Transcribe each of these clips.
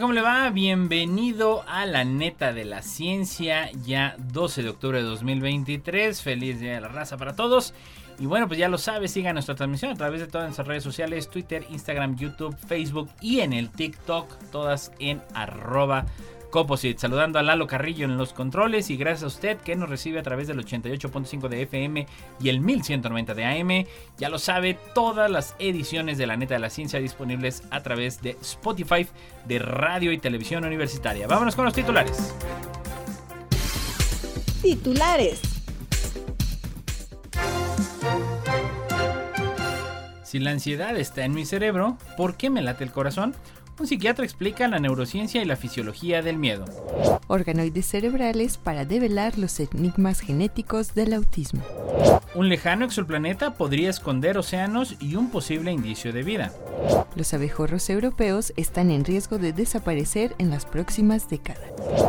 ¿Cómo le va? Bienvenido a la neta de la ciencia, ya 12 de octubre de 2023. Feliz Día de la Raza para todos. Y bueno, pues ya lo sabes, sigan nuestra transmisión a través de todas nuestras redes sociales, Twitter, Instagram, YouTube, Facebook y en el TikTok, todas en arroba Coposit. Saludando a Lalo Carrillo en los controles y gracias a usted que nos recibe a través del 88.5 de FM y el 1190 de AM. Ya lo sabe, todas las ediciones de La Neta de la Ciencia disponibles a través de Spotify de Radio y Televisión Universitaria. Vámonos con los titulares. Titulares. Si la ansiedad está en mi cerebro, ¿por qué me late el corazón? Un psiquiatra explica la neurociencia y la fisiología del miedo. Organoides cerebrales para develar los enigmas genéticos del autismo. Un lejano exoplaneta podría esconder océanos y un posible indicio de vida. Los abejorros europeos están en riesgo de desaparecer en las próximas décadas.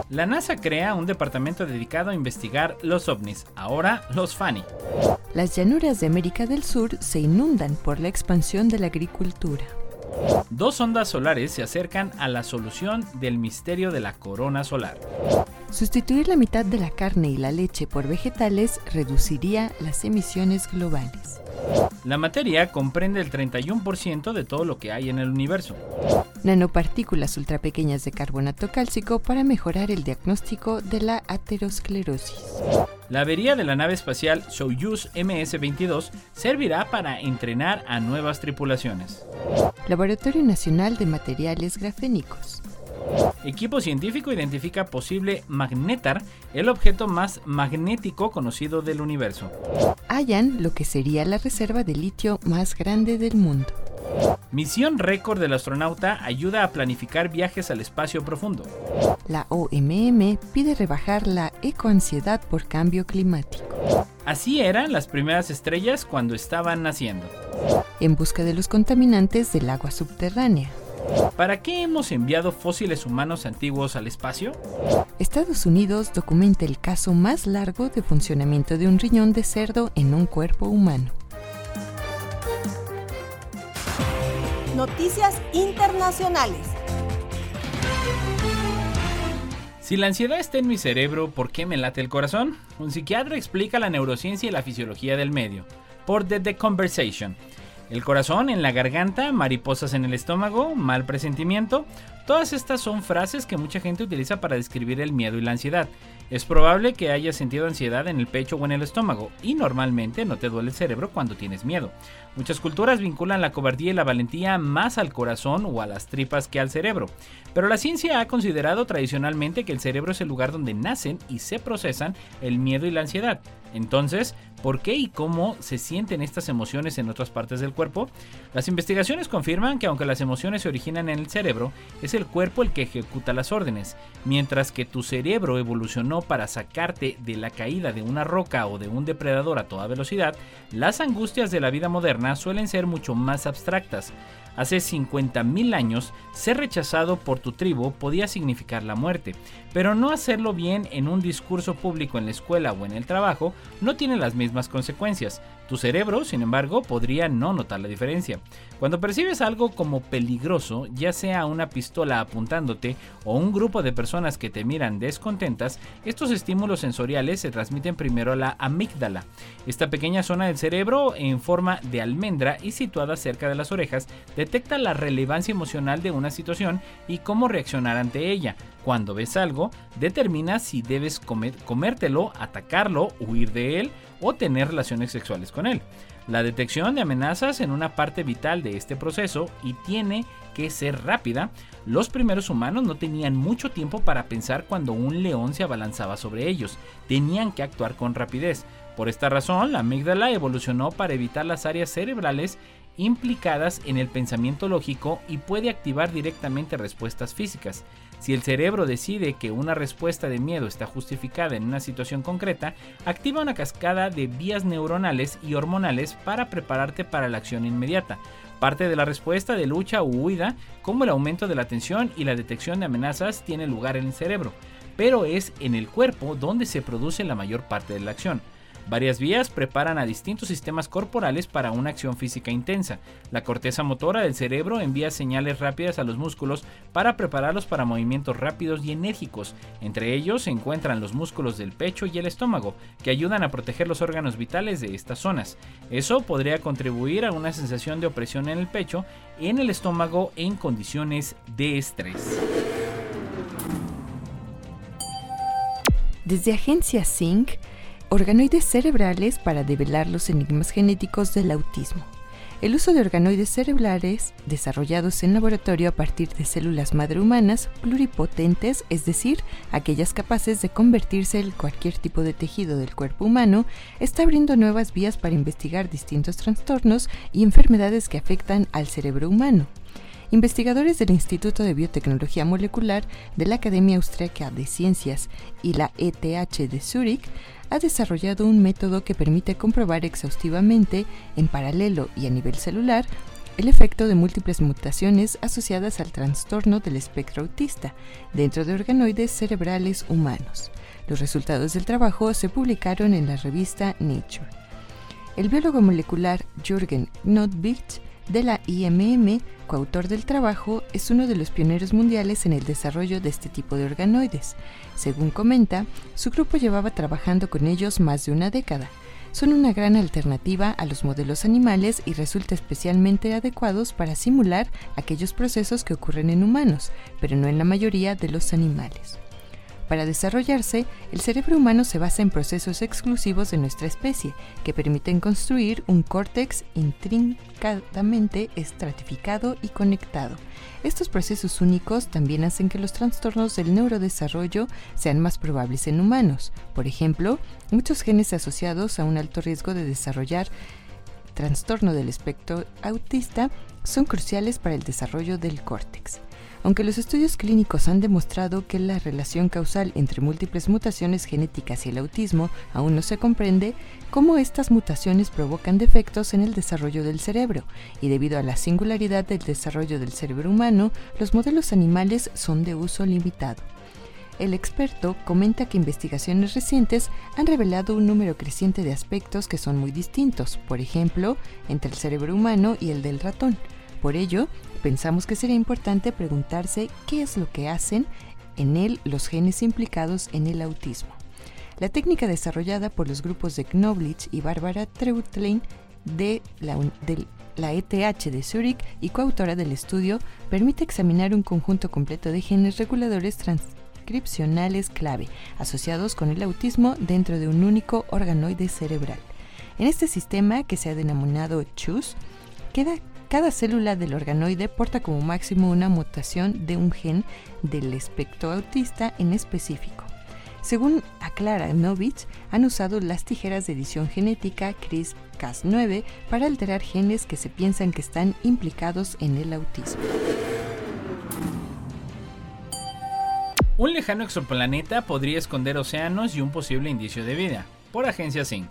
La NASA crea un departamento dedicado a investigar los ovnis, ahora los FANI. Las llanuras de América del Sur se inundan por la expansión de la agricultura. Dos ondas solares se acercan a la solución del misterio de la corona solar. Sustituir la mitad de la carne y la leche por vegetales reduciría las emisiones globales. La materia comprende el 31% de todo lo que hay en el universo. Nanopartículas ultrapequeñas de carbonato cálcico para mejorar el diagnóstico de la aterosclerosis. La avería de la nave espacial Soyuz MS-22 servirá para entrenar a nuevas tripulaciones. Laboratorio Nacional de Materiales Grafénicos. Equipo científico identifica posible magnetar, el objeto más magnético conocido del universo. Hallan lo que sería la reserva de litio más grande del mundo. Misión récord del astronauta ayuda a planificar viajes al espacio profundo. La OMM pide rebajar la ecoansiedad por cambio climático. Así eran las primeras estrellas cuando estaban naciendo. En busca de los contaminantes del agua subterránea. ¿Para qué hemos enviado fósiles humanos antiguos al espacio? Estados Unidos documenta el caso más largo de funcionamiento de un riñón de cerdo en un cuerpo humano. Noticias internacionales. Si la ansiedad está en mi cerebro, ¿por qué me late el corazón? Un psiquiatra explica la neurociencia y la fisiología del medio. Por The, The Conversation. El corazón en la garganta, mariposas en el estómago, mal presentimiento. Todas estas son frases que mucha gente utiliza para describir el miedo y la ansiedad. Es probable que hayas sentido ansiedad en el pecho o en el estómago, y normalmente no te duele el cerebro cuando tienes miedo. Muchas culturas vinculan la cobardía y la valentía más al corazón o a las tripas que al cerebro, pero la ciencia ha considerado tradicionalmente que el cerebro es el lugar donde nacen y se procesan el miedo y la ansiedad. Entonces, ¿por qué y cómo se sienten estas emociones en otras partes del cuerpo? Las investigaciones confirman que aunque las emociones se originan en el cerebro, es el cuerpo el que ejecuta las órdenes, mientras que tu cerebro evolucionó para sacarte de la caída de una roca o de un depredador a toda velocidad, las angustias de la vida moderna suelen ser mucho más abstractas. Hace 50.000 años, ser rechazado por tu tribu podía significar la muerte, pero no hacerlo bien en un discurso público en la escuela o en el trabajo no tiene las mismas consecuencias. Tu cerebro, sin embargo, podría no notar la diferencia. Cuando percibes algo como peligroso, ya sea una pistola apuntándote o un grupo de personas que te miran descontentas, estos estímulos sensoriales se transmiten primero a la amígdala. Esta pequeña zona del cerebro en forma de almendra y situada cerca de las orejas detecta la relevancia emocional de una situación y cómo reaccionar ante ella. Cuando ves algo, determina si debes comértelo, atacarlo, huir de él o tener relaciones sexuales con él. La detección de amenazas en una parte vital de este proceso y tiene que ser rápida. Los primeros humanos no tenían mucho tiempo para pensar cuando un león se abalanzaba sobre ellos. Tenían que actuar con rapidez. Por esta razón, la amígdala evolucionó para evitar las áreas cerebrales implicadas en el pensamiento lógico y puede activar directamente respuestas físicas. Si el cerebro decide que una respuesta de miedo está justificada en una situación concreta, activa una cascada de vías neuronales y hormonales para prepararte para la acción inmediata. Parte de la respuesta de lucha u huida, como el aumento de la tensión y la detección de amenazas, tiene lugar en el cerebro, pero es en el cuerpo donde se produce la mayor parte de la acción. Varias vías preparan a distintos sistemas corporales para una acción física intensa. La corteza motora del cerebro envía señales rápidas a los músculos para prepararlos para movimientos rápidos y enérgicos. Entre ellos se encuentran los músculos del pecho y el estómago, que ayudan a proteger los órganos vitales de estas zonas. Eso podría contribuir a una sensación de opresión en el pecho, en el estómago en condiciones de estrés. Desde Agencia Sync, Organoides cerebrales para develar los enigmas genéticos del autismo. El uso de organoides cerebrales desarrollados en laboratorio a partir de células madre humanas pluripotentes, es decir, aquellas capaces de convertirse en cualquier tipo de tejido del cuerpo humano, está abriendo nuevas vías para investigar distintos trastornos y enfermedades que afectan al cerebro humano. Investigadores del Instituto de Biotecnología Molecular de la Academia Austriaca de Ciencias y la ETH de Zúrich ha desarrollado un método que permite comprobar exhaustivamente, en paralelo y a nivel celular, el efecto de múltiples mutaciones asociadas al trastorno del espectro autista dentro de organoides cerebrales humanos. Los resultados del trabajo se publicaron en la revista Nature. El biólogo molecular Jürgen Knodvich de la IMM, coautor del trabajo, es uno de los pioneros mundiales en el desarrollo de este tipo de organoides. Según comenta, su grupo llevaba trabajando con ellos más de una década. Son una gran alternativa a los modelos animales y resulta especialmente adecuados para simular aquellos procesos que ocurren en humanos, pero no en la mayoría de los animales. Para desarrollarse, el cerebro humano se basa en procesos exclusivos de nuestra especie, que permiten construir un córtex intrincadamente estratificado y conectado. Estos procesos únicos también hacen que los trastornos del neurodesarrollo sean más probables en humanos. Por ejemplo, muchos genes asociados a un alto riesgo de desarrollar trastorno del espectro autista son cruciales para el desarrollo del córtex. Aunque los estudios clínicos han demostrado que la relación causal entre múltiples mutaciones genéticas y el autismo aún no se comprende, cómo estas mutaciones provocan defectos en el desarrollo del cerebro, y debido a la singularidad del desarrollo del cerebro humano, los modelos animales son de uso limitado. El experto comenta que investigaciones recientes han revelado un número creciente de aspectos que son muy distintos, por ejemplo, entre el cerebro humano y el del ratón. Por ello, pensamos que sería importante preguntarse qué es lo que hacen en él los genes implicados en el autismo. La técnica desarrollada por los grupos de Knoblich y Barbara Treutlein de la, ETH de Zurich y coautora del estudio permite examinar un conjunto completo de genes reguladores transcripcionales clave asociados con el autismo dentro de un único organoide cerebral. En este sistema, que se ha denominado CHUS, queda cada célula del organoide porta como máximo una mutación de un gen del espectro autista en específico. Según aclara Novich, han usado las tijeras de edición genética CRISPR-Cas9 para alterar genes que se piensan que están implicados en el autismo. Un lejano exoplaneta podría esconder océanos y un posible indicio de vida, por Agencia Sync.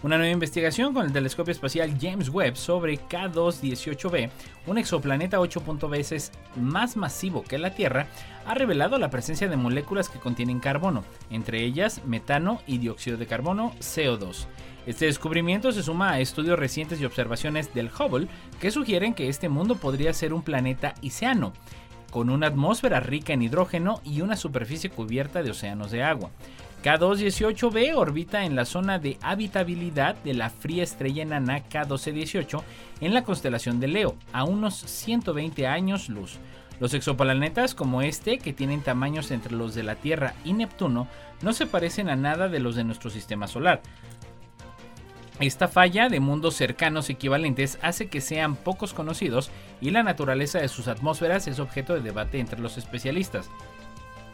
Una nueva investigación con el telescopio espacial James Webb sobre K218b, un exoplaneta 8 veces más masivo que la Tierra, ha revelado la presencia de moléculas que contienen carbono, entre ellas metano y dióxido de carbono CO2. Este descubrimiento se suma a estudios recientes y observaciones del Hubble que sugieren que este mundo podría ser un planeta iceano, con una atmósfera rica en hidrógeno y una superficie cubierta de océanos de agua. K218b orbita en la zona de habitabilidad de la fría estrella enana K1218 en la constelación de Leo, a unos 120 años luz. Los exoplanetas como este, que tienen tamaños entre los de la Tierra y Neptuno, no se parecen a nada de los de nuestro sistema solar. Esta falla de mundos cercanos equivalentes hace que sean pocos conocidos y la naturaleza de sus atmósferas es objeto de debate entre los especialistas.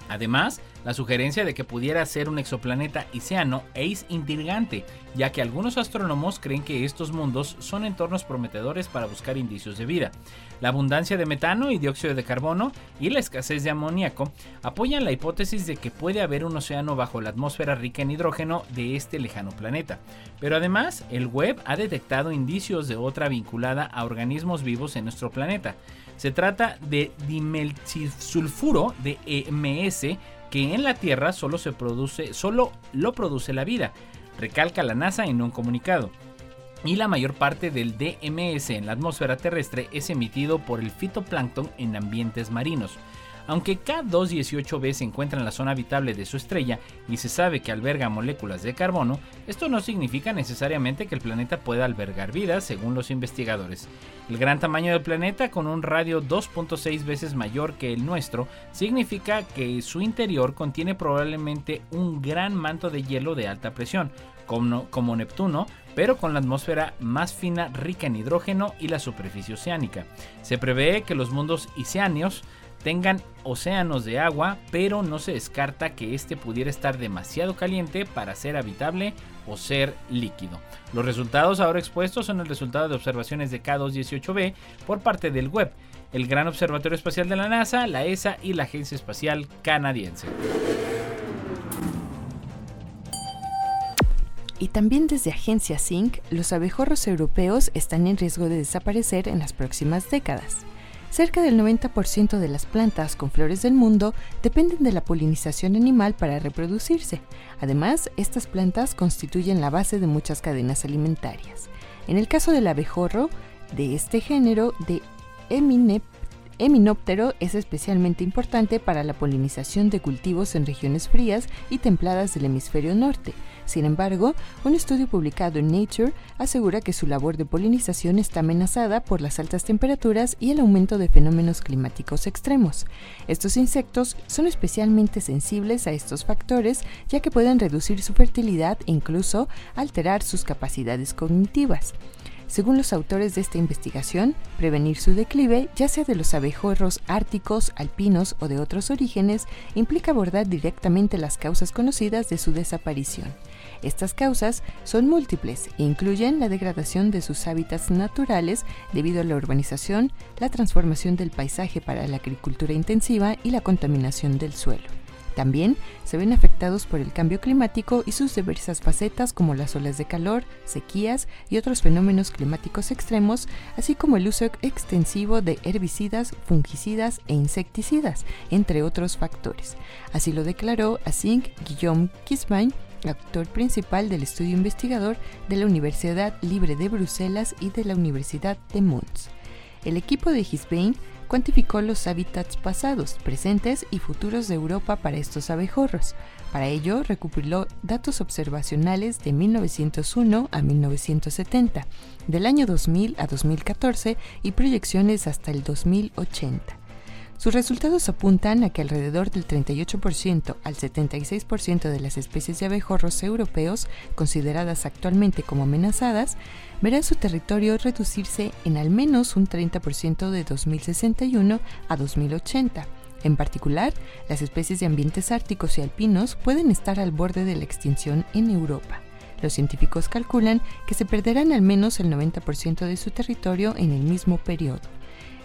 Además, la sugerencia de que pudiera ser un exoplaneta Iseano es intrigante, ya que algunos astrónomos creen que estos mundos son entornos prometedores para buscar indicios de vida. La abundancia de metano y dióxido de carbono y la escasez de amoníaco apoyan la hipótesis de que puede haber un océano bajo la atmósfera rica en hidrógeno de este lejano planeta. Pero además, el web ha detectado indicios de otra vinculada a organismos vivos en nuestro planeta. Se trata de dimelsulfuro de EMS que en la Tierra solo se produce, solo lo produce la vida, recalca la NASA en un comunicado. Y la mayor parte del DMS en la atmósfera terrestre es emitido por el fitoplancton en ambientes marinos. Aunque K218b se encuentra en la zona habitable de su estrella y se sabe que alberga moléculas de carbono, esto no significa necesariamente que el planeta pueda albergar vida, según los investigadores. El gran tamaño del planeta, con un radio 2.6 veces mayor que el nuestro, significa que su interior contiene probablemente un gran manto de hielo de alta presión, como, Neptuno, pero con la atmósfera más fina rica en hidrógeno y la superficie oceánica. Se prevé que los mundos oceáneos tengan océanos de agua, pero no se descarta que este pudiera estar demasiado caliente para ser habitable o ser líquido. Los resultados ahora expuestos son el resultado de observaciones de K218b por parte del web, el Gran Observatorio Espacial de la NASA, la ESA y la Agencia Espacial Canadiense. Y también desde Agencia SYNC, los abejorros europeos están en riesgo de desaparecer en las próximas décadas. Cerca del 90% de las plantas con flores del mundo dependen de la polinización animal para reproducirse. Además, estas plantas constituyen la base de muchas cadenas alimentarias. En el caso del abejorro, de este género de Eminóptero es especialmente importante para la polinización de cultivos en regiones frías y templadas del hemisferio norte, sin embargo, un estudio publicado en Nature asegura que su labor de polinización está amenazada por las altas temperaturas y el aumento de fenómenos climáticos extremos. Estos insectos son especialmente sensibles a estos factores ya que pueden reducir su fertilidad e incluso alterar sus capacidades cognitivas. Según los autores de esta investigación, prevenir su declive, ya sea de los abejorros árticos, alpinos o de otros orígenes, implica abordar directamente las causas conocidas de su desaparición. Estas causas son múltiples e incluyen la degradación de sus hábitats naturales debido a la urbanización, la transformación del paisaje para la agricultura intensiva y la contaminación del suelo. También se ven afectados por el cambio climático y sus diversas facetas como las olas de calor, sequías y otros fenómenos climáticos extremos, así como el uso extensivo de herbicidas, fungicidas e insecticidas, entre otros factores. Así lo declaró Asink Guillaume Kisbain, actor principal del estudio investigador de la Universidad Libre de Bruselas y de la Universidad de Mons. El equipo de Gisbain cuantificó los hábitats pasados, presentes y futuros de Europa para estos abejorros. Para ello, recopiló datos observacionales de 1901 a 1970, del año 2000 a 2014 y proyecciones hasta el 2080. Sus resultados apuntan a que alrededor del 38% al 76% de las especies de abejorros europeos consideradas actualmente como amenazadas verán su territorio reducirse en al menos un 30% de 2061 a 2080. En particular, las especies de ambientes árticos y alpinos pueden estar al borde de la extinción en Europa. Los científicos calculan que se perderán al menos el 90% de su territorio en el mismo periodo.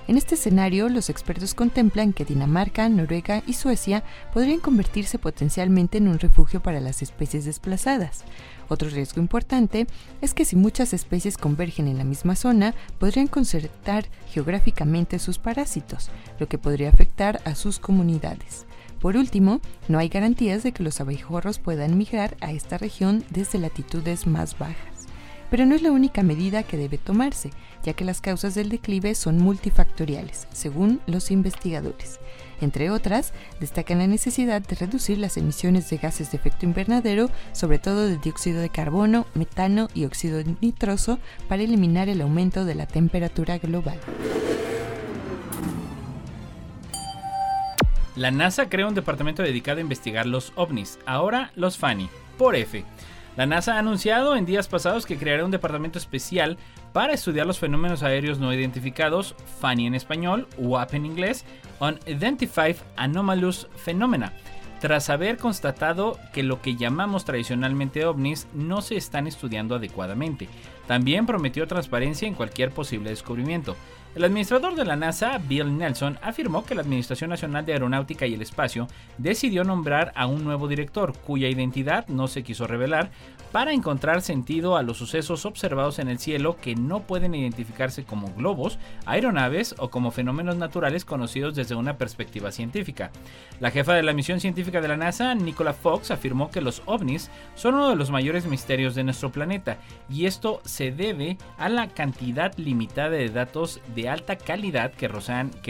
En este escenario, los expertos contemplan que Dinamarca, Noruega y Suecia podrían convertirse potencialmente en un refugio para las especies desplazadas. Otro riesgo importante es que si muchas especies convergen en la misma zona, podrían concertar geográficamente sus parásitos, lo que podría afectar a sus comunidades. Por último, no hay garantías de que los abejorros puedan migrar a esta región desde latitudes más bajas. Pero no es la única medida que debe tomarse, ya que las causas del declive son multifactoriales, según los investigadores. Entre otras, destacan la necesidad de reducir las emisiones de gases de efecto invernadero, sobre todo de dióxido de carbono, metano y óxido nitroso, para eliminar el aumento de la temperatura global. La NASA crea un departamento dedicado a investigar los ovnis, ahora los FANI, por F La NASA ha anunciado en días pasados que creará un departamento especial para estudiar los fenómenos aéreos no identificados, FANI en español, UAP en inglés, Unidentified Anomalous Phenomena, tras haber constatado que lo que llamamos tradicionalmente ovnis no se están estudiando adecuadamente. También prometió transparencia en cualquier posible descubrimiento. El administrador de la NASA, Bill Nelson, afirmó que la Administración Nacional de Aeronáutica y el Espacio decidió nombrar a un nuevo director, cuya identidad no se quiso revelar, para encontrar sentido a los sucesos observados en el cielo que no pueden identificarse como globos, aeronaves o como fenómenos naturales conocidos desde una perspectiva científica. La jefa de la misión científica de la NASA, Nicola Fox, afirmó que los ovnis son uno de los mayores misterios de nuestro planeta y esto se debe a la cantidad limitada de datos alta calidad que,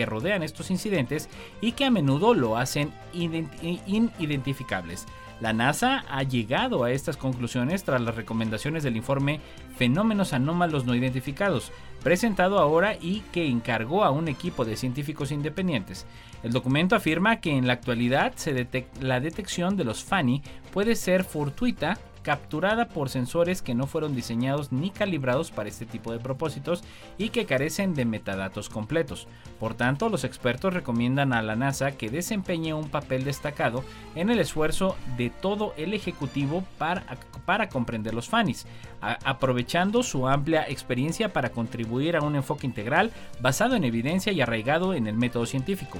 rodean estos incidentes y que a menudo lo hacen inidentificables. La NASA ha llegado a estas conclusiones tras las recomendaciones del informe Fenómenos Anómalos No Identificados, presentado ahora y que encargó a un equipo de científicos independientes. El documento afirma que en la actualidad la detección de los FANI puede ser fortuita capturada por sensores que no fueron diseñados ni calibrados para este tipo de propósitos y que carecen de metadatos completos. Por tanto, los expertos recomiendan a la NASA que desempeñe un papel destacado en el esfuerzo de todo el Ejecutivo para, para comprender los FANIs, aprovechando su amplia experiencia para contribuir a un enfoque integral basado en evidencia y arraigado en el método científico.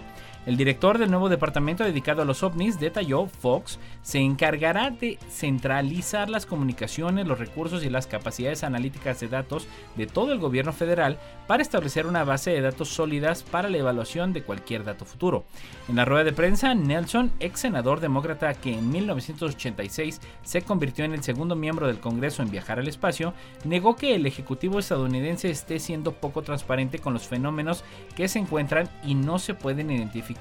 El director del nuevo departamento dedicado a los ovnis detalló, Fox, se encargará de centralizar las comunicaciones, los recursos y las capacidades analíticas de datos de todo el gobierno federal para establecer una base de datos sólidas para la evaluación de cualquier dato futuro. En la rueda de prensa, Nelson, ex senador demócrata que en 1986 se convirtió en el segundo miembro del Congreso en viajar al espacio, negó que el Ejecutivo estadounidense esté siendo poco transparente con los fenómenos que se encuentran y no se pueden identificar,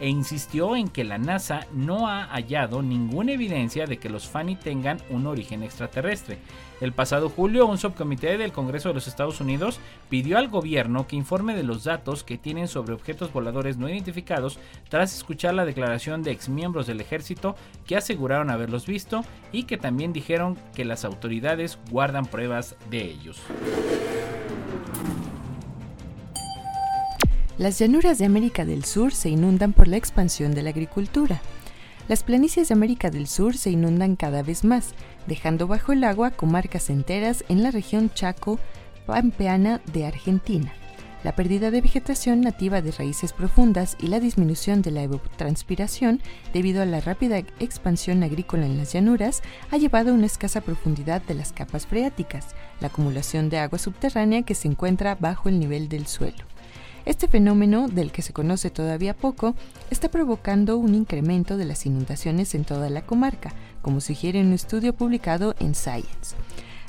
e insistió en que la NASA no ha hallado ninguna evidencia de que los Fanny tengan un origen extraterrestre. El pasado julio, un subcomité del Congreso de los Estados Unidos pidió al gobierno que informe de los datos que tienen sobre objetos voladores no identificados tras escuchar la declaración de exmiembros del ejército que aseguraron haberlos visto y que también dijeron que las autoridades guardan pruebas de ellos. Las llanuras de América del Sur se inundan por la expansión de la agricultura. Las planicies de América del Sur se inundan cada vez más, dejando bajo el agua comarcas enteras en la región Chaco Pampeana de Argentina. La pérdida de vegetación nativa de raíces profundas y la disminución de la evapotranspiración debido a la rápida expansión agrícola en las llanuras ha llevado a una escasa profundidad de las capas freáticas, la acumulación de agua subterránea que se encuentra bajo el nivel del suelo. Este fenómeno, del que se conoce todavía poco, está provocando un incremento de las inundaciones en toda la comarca, como sugiere un estudio publicado en Science.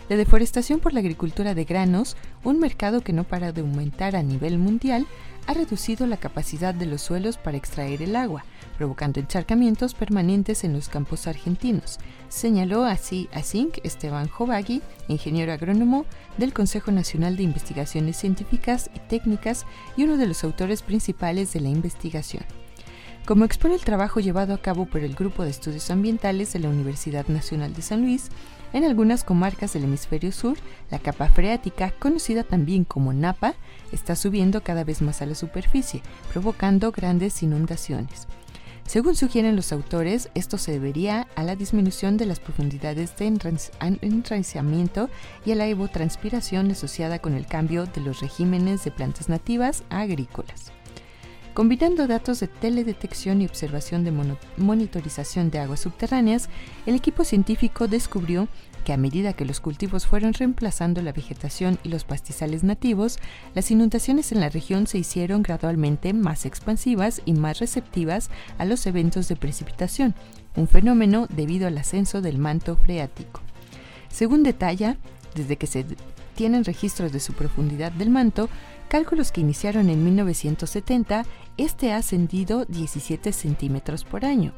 La deforestación por la agricultura de granos, un mercado que no para de aumentar a nivel mundial, ha reducido la capacidad de los suelos para extraer el agua, provocando encharcamientos permanentes en los campos argentinos, señaló así a Zinc Esteban Jovagui, ingeniero agrónomo del Consejo Nacional de Investigaciones Científicas y Técnicas y uno de los autores principales de la investigación. Como expone el trabajo llevado a cabo por el Grupo de Estudios Ambientales de la Universidad Nacional de San Luis, en algunas comarcas del hemisferio sur, la capa freática, conocida también como napa, está subiendo cada vez más a la superficie, provocando grandes inundaciones. Según sugieren los autores, esto se debería a la disminución de las profundidades de enraizamiento y a la evotranspiración asociada con el cambio de los regímenes de plantas nativas a agrícolas. Combinando datos de teledetección y observación de monitorización de aguas subterráneas, el equipo científico descubrió que a medida que los cultivos fueron reemplazando la vegetación y los pastizales nativos, las inundaciones en la región se hicieron gradualmente más expansivas y más receptivas a los eventos de precipitación, un fenómeno debido al ascenso del manto freático. Según detalla, desde que se tienen registros de su profundidad del manto, cálculos que iniciaron en 1970, este ha ascendido 17 centímetros por año.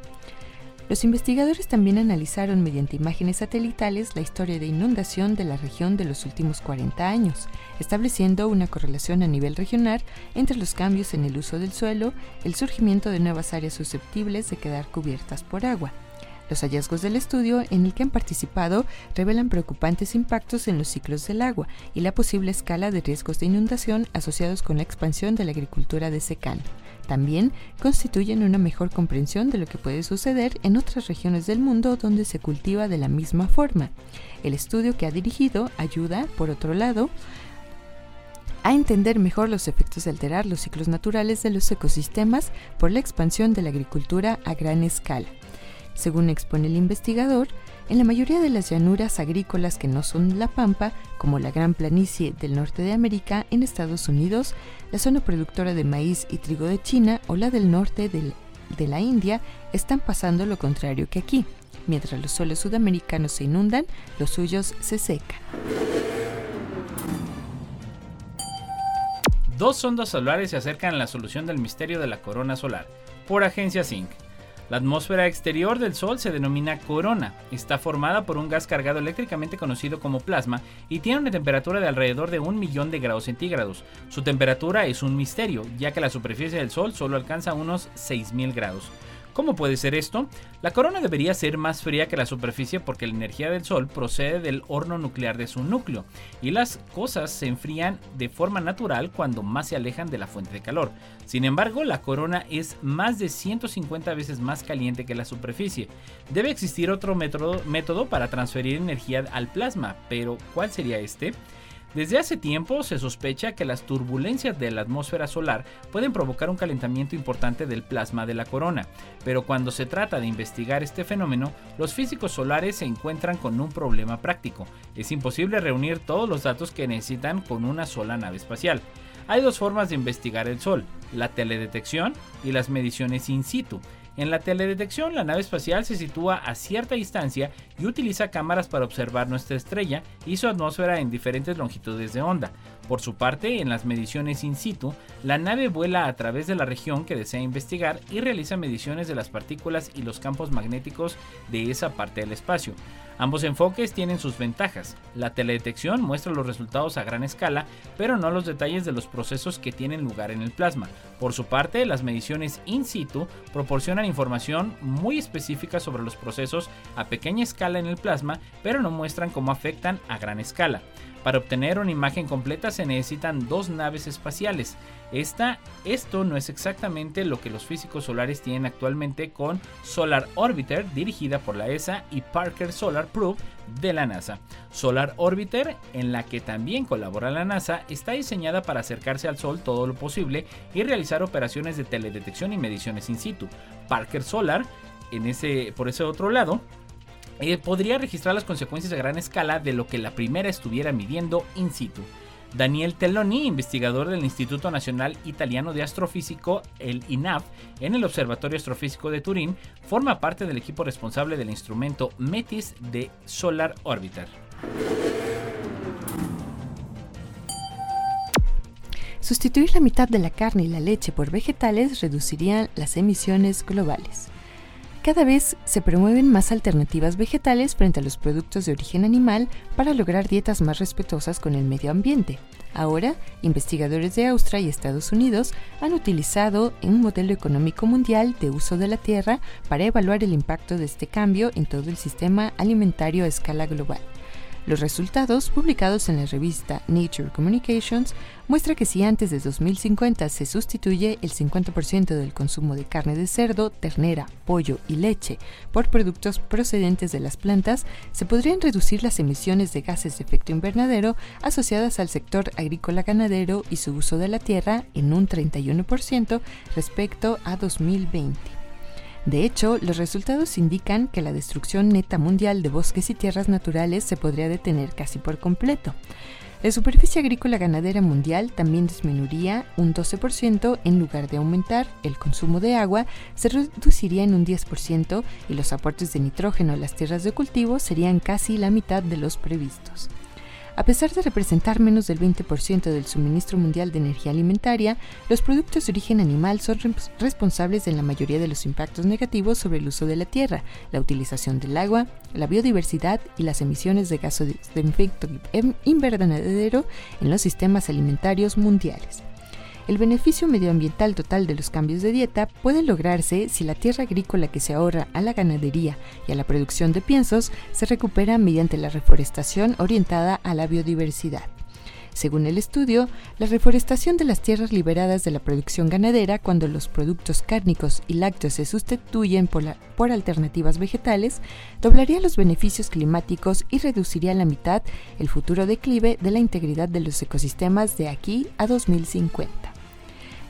Los investigadores también analizaron mediante imágenes satelitales la historia de inundación de la región de los últimos 40 años, estableciendo una correlación a nivel regional entre los cambios en el uso del suelo, el surgimiento de nuevas áreas susceptibles de quedar cubiertas por agua. Los hallazgos del estudio en el que han participado revelan preocupantes impactos en los ciclos del agua y la posible escala de riesgos de inundación asociados con la expansión de la agricultura de secano. También constituyen una mejor comprensión de lo que puede suceder en otras regiones del mundo donde se cultiva de la misma forma. El estudio que ha dirigido ayuda, por otro lado, a entender mejor los efectos de alterar los ciclos naturales de los ecosistemas por la expansión de la agricultura a gran escala. Según expone el investigador, en la mayoría de las llanuras agrícolas que no son la pampa, como la gran planicie del norte de América en Estados Unidos, la zona productora de maíz y trigo de China o la del norte de la India, están pasando lo contrario que aquí. Mientras los soles sudamericanos se inundan, los suyos se secan. Dos sondas solares se acercan a la solución del misterio de la corona solar, por Agencia Zinc. La atmósfera exterior del Sol se denomina corona. Está formada por un gas cargado eléctricamente conocido como plasma y tiene una temperatura de alrededor de un millón de grados centígrados. Su temperatura es un misterio, ya que la superficie del Sol solo alcanza unos 6.000 grados. ¿Cómo puede ser esto? La corona debería ser más fría que la superficie porque la energía del Sol procede del horno nuclear de su núcleo y las cosas se enfrían de forma natural cuando más se alejan de la fuente de calor. Sin embargo, la corona es más de 150 veces más caliente que la superficie. Debe existir otro método, método para transferir energía al plasma, pero ¿cuál sería este? Desde hace tiempo se sospecha que las turbulencias de la atmósfera solar pueden provocar un calentamiento importante del plasma de la corona, pero cuando se trata de investigar este fenómeno, los físicos solares se encuentran con un problema práctico. Es imposible reunir todos los datos que necesitan con una sola nave espacial. Hay dos formas de investigar el Sol, la teledetección y las mediciones in situ. En la teledetección, la nave espacial se sitúa a cierta distancia y utiliza cámaras para observar nuestra estrella y su atmósfera en diferentes longitudes de onda. Por su parte, en las mediciones in situ, la nave vuela a través de la región que desea investigar y realiza mediciones de las partículas y los campos magnéticos de esa parte del espacio. Ambos enfoques tienen sus ventajas. La teledetección muestra los resultados a gran escala, pero no los detalles de los procesos que tienen lugar en el plasma. Por su parte, las mediciones in situ proporcionan información muy específica sobre los procesos a pequeña escala en el plasma, pero no muestran cómo afectan a gran escala. Para obtener una imagen completa se necesitan dos naves espaciales. Esta, esto no es exactamente lo que los físicos solares tienen actualmente con Solar Orbiter dirigida por la ESA y Parker Solar Probe de la NASA. Solar Orbiter, en la que también colabora la NASA, está diseñada para acercarse al Sol todo lo posible y realizar operaciones de teledetección y mediciones in situ. Parker Solar, en ese, por ese otro lado, eh, podría registrar las consecuencias a gran escala de lo que la primera estuviera midiendo in situ. Daniel Telloni, investigador del Instituto Nacional Italiano de Astrofísico, el INAF, en el Observatorio Astrofísico de Turín, forma parte del equipo responsable del instrumento METIS de Solar Orbiter. Sustituir la mitad de la carne y la leche por vegetales reduciría las emisiones globales. Cada vez se promueven más alternativas vegetales frente a los productos de origen animal para lograr dietas más respetuosas con el medio ambiente. Ahora, investigadores de Austria y Estados Unidos han utilizado un modelo económico mundial de uso de la tierra para evaluar el impacto de este cambio en todo el sistema alimentario a escala global. Los resultados, publicados en la revista Nature Communications, muestran que si antes de 2050 se sustituye el 50% del consumo de carne de cerdo, ternera, pollo y leche por productos procedentes de las plantas, se podrían reducir las emisiones de gases de efecto invernadero asociadas al sector agrícola ganadero y su uso de la tierra en un 31% respecto a 2020. De hecho, los resultados indican que la destrucción neta mundial de bosques y tierras naturales se podría detener casi por completo. La superficie agrícola ganadera mundial también disminuiría un 12% en lugar de aumentar, el consumo de agua se reduciría en un 10% y los aportes de nitrógeno a las tierras de cultivo serían casi la mitad de los previstos. A pesar de representar menos del 20% del suministro mundial de energía alimentaria, los productos de origen animal son responsables de la mayoría de los impactos negativos sobre el uso de la tierra, la utilización del agua, la biodiversidad y las emisiones de gases de efecto invernadero en los sistemas alimentarios mundiales. El beneficio medioambiental total de los cambios de dieta puede lograrse si la tierra agrícola que se ahorra a la ganadería y a la producción de piensos se recupera mediante la reforestación orientada a la biodiversidad. Según el estudio, la reforestación de las tierras liberadas de la producción ganadera cuando los productos cárnicos y lácteos se sustituyen por, por alternativas vegetales, doblaría los beneficios climáticos y reduciría a la mitad el futuro declive de la integridad de los ecosistemas de aquí a 2050.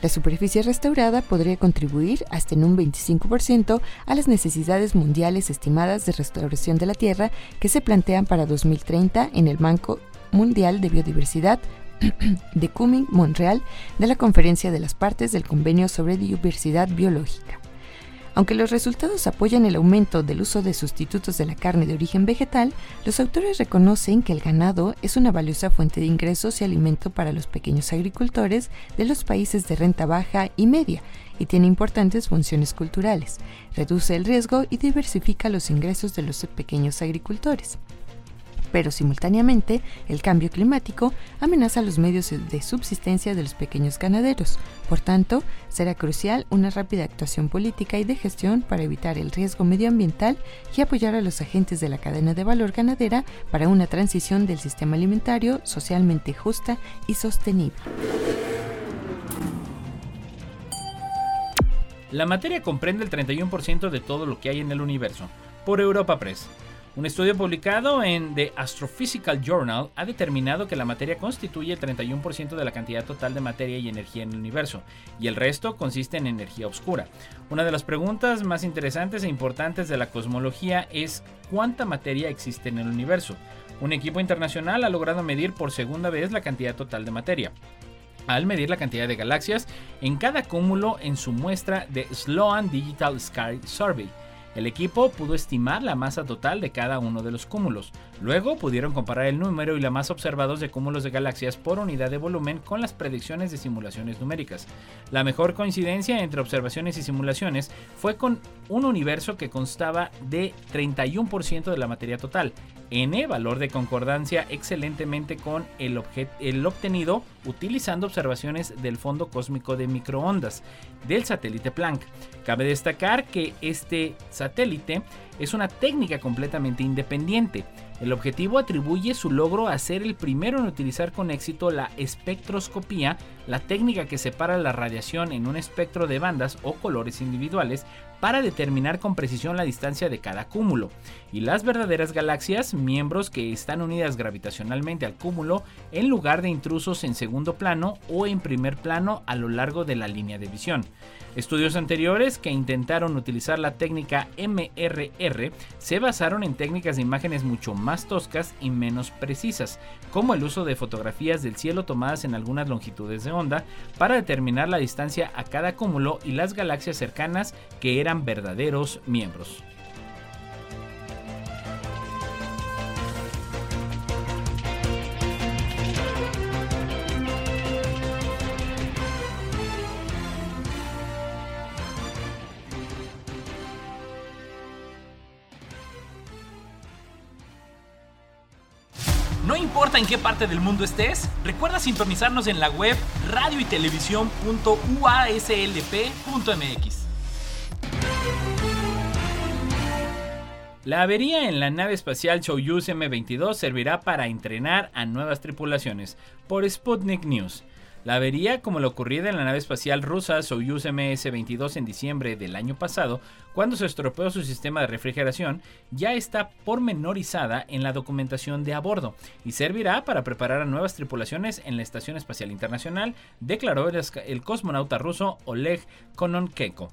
La superficie restaurada podría contribuir hasta en un 25% a las necesidades mundiales estimadas de restauración de la Tierra que se plantean para 2030 en el Banco Mundial de Biodiversidad de Cumming, Montreal, de la Conferencia de las Partes del Convenio sobre Diversidad Biológica. Aunque los resultados apoyan el aumento del uso de sustitutos de la carne de origen vegetal, los autores reconocen que el ganado es una valiosa fuente de ingresos y alimento para los pequeños agricultores de los países de renta baja y media y tiene importantes funciones culturales, reduce el riesgo y diversifica los ingresos de los pequeños agricultores pero simultáneamente el cambio climático amenaza los medios de subsistencia de los pequeños ganaderos. Por tanto, será crucial una rápida actuación política y de gestión para evitar el riesgo medioambiental y apoyar a los agentes de la cadena de valor ganadera para una transición del sistema alimentario socialmente justa y sostenible. La materia comprende el 31% de todo lo que hay en el universo, por Europa Press. Un estudio publicado en The Astrophysical Journal ha determinado que la materia constituye el 31% de la cantidad total de materia y energía en el universo, y el resto consiste en energía oscura. Una de las preguntas más interesantes e importantes de la cosmología es ¿cuánta materia existe en el universo? Un equipo internacional ha logrado medir por segunda vez la cantidad total de materia al medir la cantidad de galaxias en cada cúmulo en su muestra de Sloan Digital Sky Survey. El equipo pudo estimar la masa total de cada uno de los cúmulos. Luego pudieron comparar el número y la masa observados de cúmulos de galaxias por unidad de volumen con las predicciones de simulaciones numéricas. La mejor coincidencia entre observaciones y simulaciones fue con un universo que constaba de 31% de la materia total, n valor de concordancia excelentemente con el, el obtenido utilizando observaciones del fondo cósmico de microondas del satélite Planck. Cabe destacar que este satélite es una técnica completamente independiente. El objetivo atribuye su logro a ser el primero en utilizar con éxito la espectroscopía, la técnica que separa la radiación en un espectro de bandas o colores individuales para determinar con precisión la distancia de cada cúmulo. Y las verdaderas galaxias, miembros que están unidas gravitacionalmente al cúmulo en lugar de intrusos en segundo plano o en primer plano a lo largo de la línea de visión. Estudios anteriores que intentaron utilizar la técnica MRR se basaron en técnicas de imágenes mucho más toscas y menos precisas, como el uso de fotografías del cielo tomadas en algunas longitudes de onda para determinar la distancia a cada cúmulo y las galaxias cercanas que eran verdaderos miembros. Importa en qué parte del mundo estés, recuerda sintonizarnos en la web radio y La avería en la nave espacial Soyuz M22 servirá para entrenar a nuevas tripulaciones, por Sputnik News. La avería, como lo ocurrido en la nave espacial rusa Soyuz MS-22 en diciembre del año pasado, cuando se estropeó su sistema de refrigeración, ya está pormenorizada en la documentación de a bordo y servirá para preparar a nuevas tripulaciones en la Estación Espacial Internacional, declaró el, cosmonauta ruso Oleg Kononkeko.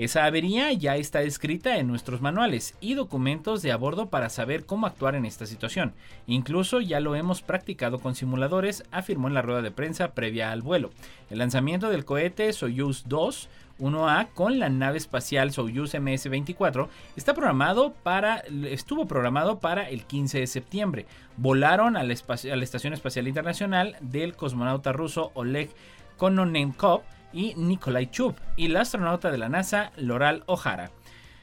Esa avería ya está descrita en nuestros manuales y documentos de a bordo para saber cómo actuar en esta situación. Incluso ya lo hemos practicado con simuladores, afirmó en la rueda de prensa previa al vuelo. El lanzamiento del cohete Soyuz 2 1A con la nave espacial Soyuz MS-24 está programado para, estuvo programado para el 15 de septiembre. Volaron a la, a la Estación Espacial Internacional del cosmonauta ruso Oleg Kononenkov y Nikolai Chub, y la astronauta de la NASA Loral O'Hara.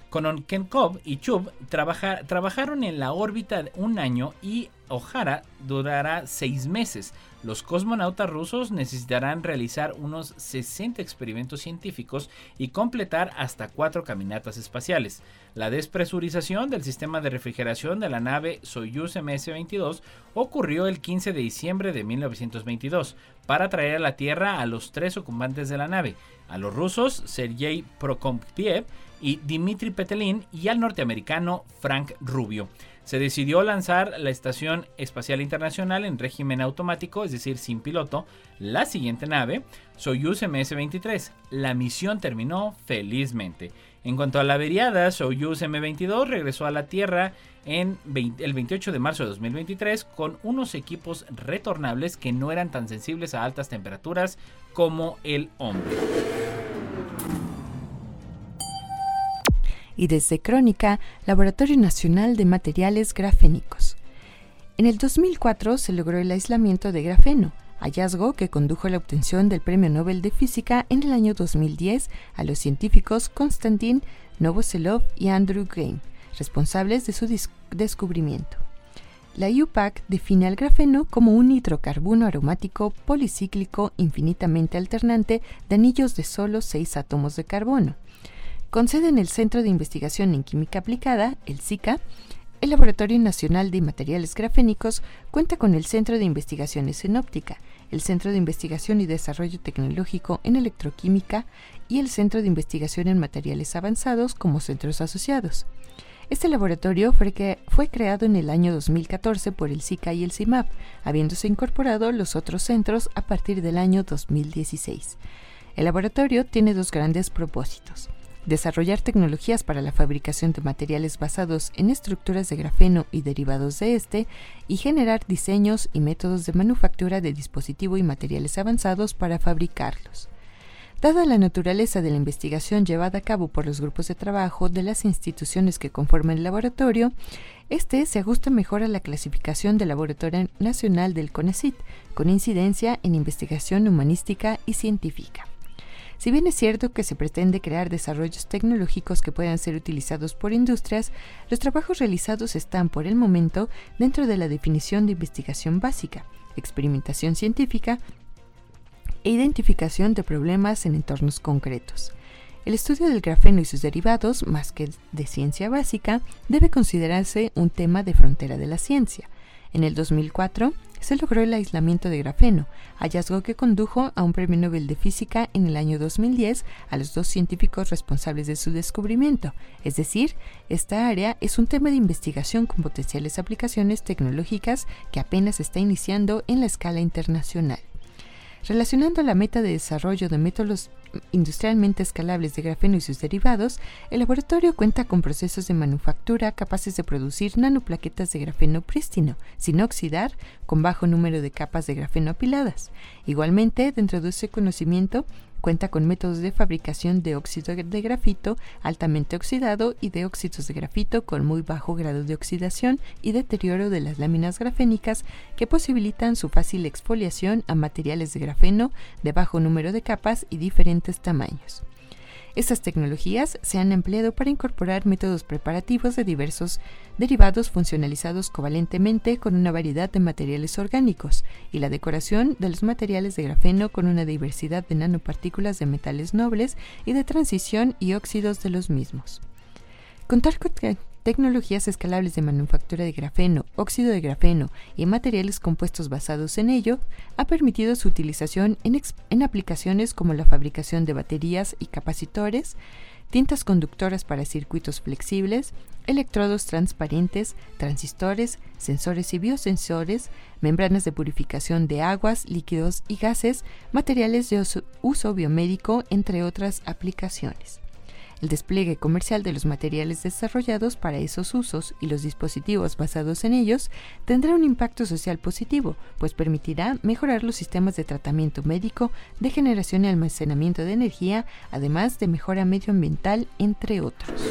Kononkenkov y Chub trabajaron en la órbita un año y O'Hara durará seis meses. Los cosmonautas rusos necesitarán realizar unos 60 experimentos científicos y completar hasta cuatro caminatas espaciales. La despresurización del sistema de refrigeración de la nave Soyuz MS-22 ocurrió el 15 de diciembre de 1922 para traer a la Tierra a los tres ocupantes de la nave, a los rusos Sergei Prokopiev y Dmitry Petelin y al norteamericano Frank Rubio se decidió lanzar la Estación Espacial Internacional en régimen automático, es decir, sin piloto, la siguiente nave, Soyuz MS-23. La misión terminó felizmente. En cuanto a la averiada, Soyuz M-22 regresó a la Tierra en el 28 de marzo de 2023 con unos equipos retornables que no eran tan sensibles a altas temperaturas como el hombre. Y desde Crónica, Laboratorio Nacional de Materiales Grafénicos. En el 2004 se logró el aislamiento de grafeno, hallazgo que condujo a la obtención del Premio Nobel de Física en el año 2010 a los científicos Konstantin Novoselov y Andrew Green, responsables de su descubrimiento. La UPAC define al grafeno como un hidrocarburo aromático policíclico infinitamente alternante de anillos de solo seis átomos de carbono. Con sede en el Centro de Investigación en Química Aplicada, el SICA, el Laboratorio Nacional de Materiales Grafénicos cuenta con el Centro de Investigaciones en Óptica, el Centro de Investigación y Desarrollo Tecnológico en Electroquímica y el Centro de Investigación en Materiales Avanzados como centros asociados. Este laboratorio fue, creado en el año 2014 por el SICA y el CIMAP, habiéndose incorporado los otros centros a partir del año 2016. El laboratorio tiene dos grandes propósitos desarrollar tecnologías para la fabricación de materiales basados en estructuras de grafeno y derivados de este, y generar diseños y métodos de manufactura de dispositivo y materiales avanzados para fabricarlos. Dada la naturaleza de la investigación llevada a cabo por los grupos de trabajo de las instituciones que conforman el laboratorio, este se ajusta mejor a la clasificación del Laboratorio Nacional del CONECIT, con incidencia en investigación humanística y científica. Si bien es cierto que se pretende crear desarrollos tecnológicos que puedan ser utilizados por industrias, los trabajos realizados están por el momento dentro de la definición de investigación básica, experimentación científica e identificación de problemas en entornos concretos. El estudio del grafeno y sus derivados, más que de ciencia básica, debe considerarse un tema de frontera de la ciencia. En el 2004, se logró el aislamiento de grafeno, hallazgo que condujo a un premio Nobel de Física en el año 2010 a los dos científicos responsables de su descubrimiento. Es decir, esta área es un tema de investigación con potenciales aplicaciones tecnológicas que apenas está iniciando en la escala internacional. Relacionando la meta de desarrollo de métodos industrialmente escalables de grafeno y sus derivados, el laboratorio cuenta con procesos de manufactura capaces de producir nanoplaquetas de grafeno prístino, sin oxidar, con bajo número de capas de grafeno apiladas. Igualmente, dentro de ese conocimiento, Cuenta con métodos de fabricación de óxido de grafito altamente oxidado y de óxidos de grafito con muy bajo grado de oxidación y deterioro de las láminas grafénicas que posibilitan su fácil exfoliación a materiales de grafeno de bajo número de capas y diferentes tamaños. Estas tecnologías se han empleado para incorporar métodos preparativos de diversos derivados funcionalizados covalentemente con una variedad de materiales orgánicos y la decoración de los materiales de grafeno con una diversidad de nanopartículas de metales nobles y de transición y óxidos de los mismos. Contar con tecnologías escalables de manufactura de grafeno, óxido de grafeno y materiales compuestos basados en ello, ha permitido su utilización en, aplicaciones como la fabricación de baterías y capacitores, tintas conductoras para circuitos flexibles, electrodos transparentes, transistores, sensores y biosensores, membranas de purificación de aguas, líquidos y gases, materiales de uso biomédico, entre otras aplicaciones. El despliegue comercial de los materiales desarrollados para esos usos y los dispositivos basados en ellos tendrá un impacto social positivo, pues permitirá mejorar los sistemas de tratamiento médico, de generación y almacenamiento de energía, además de mejora medioambiental, entre otros.